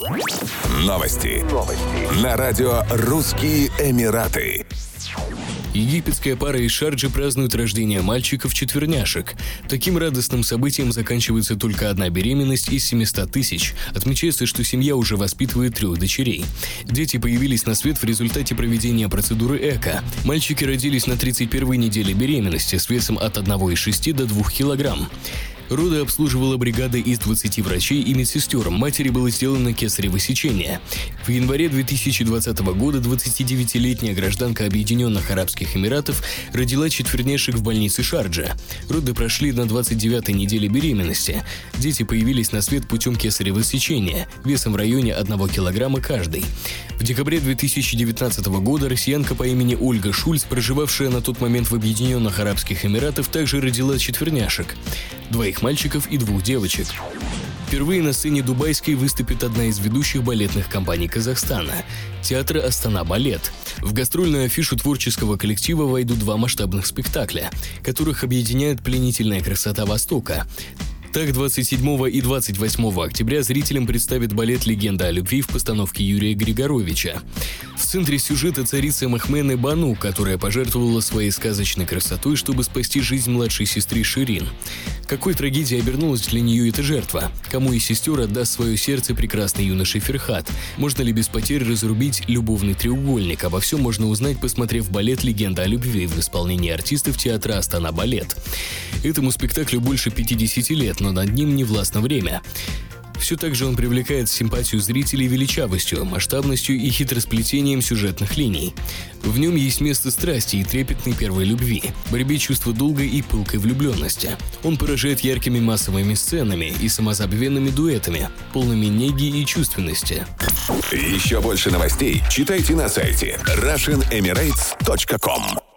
Новости. Новости. На радио «Русские Эмираты». Египетская пара из Шарджи празднует рождение мальчиков-четверняшек. Таким радостным событием заканчивается только одна беременность из 700 тысяч. Отмечается, что семья уже воспитывает трех дочерей. Дети появились на свет в результате проведения процедуры ЭКО. Мальчики родились на 31-й неделе беременности с весом от 1,6 до 2 килограмм. Роды обслуживала бригада из 20 врачей и медсестер. Матери было сделано кесарево сечение. В январе 2020 года 29-летняя гражданка Объединенных Арабских Эмиратов родила четвернейших в больнице Шарджа. Роды прошли на 29-й неделе беременности. Дети появились на свет путем кесарево сечения, весом в районе 1 килограмма каждый. В декабре 2019 года россиянка по имени Ольга Шульц, проживавшая на тот момент в Объединенных Арабских Эмиратах, также родила четверняшек двоих мальчиков и двух девочек. Впервые на сцене Дубайской выступит одна из ведущих балетных компаний Казахстана – театр «Астана Балет». В гастрольную афишу творческого коллектива войдут два масштабных спектакля, которых объединяет пленительная красота Востока, так, 27 и 28 октября зрителям представит балет «Легенда о любви» в постановке Юрия Григоровича. Центре сюжета царица Махмены Бану, которая пожертвовала своей сказочной красотой, чтобы спасти жизнь младшей сестры Ширин. Какой трагедией обернулась для нее эта жертва? Кому из сестер отдаст свое сердце прекрасный юноша Ферхат? Можно ли без потерь разрубить любовный треугольник? Обо всем можно узнать, посмотрев балет «Легенда о любви» в исполнении артистов театра «Астана Балет». Этому спектаклю больше 50 лет, но над ним не властно время. Все так же он привлекает симпатию зрителей величавостью, масштабностью и хитросплетением сюжетных линий. В нем есть место страсти и трепетной первой любви, борьбе чувства долга и пылкой влюбленности. Он поражает яркими массовыми сценами и самозабвенными дуэтами, полными неги и чувственности. Еще больше новостей читайте на сайте RussianEmirates.com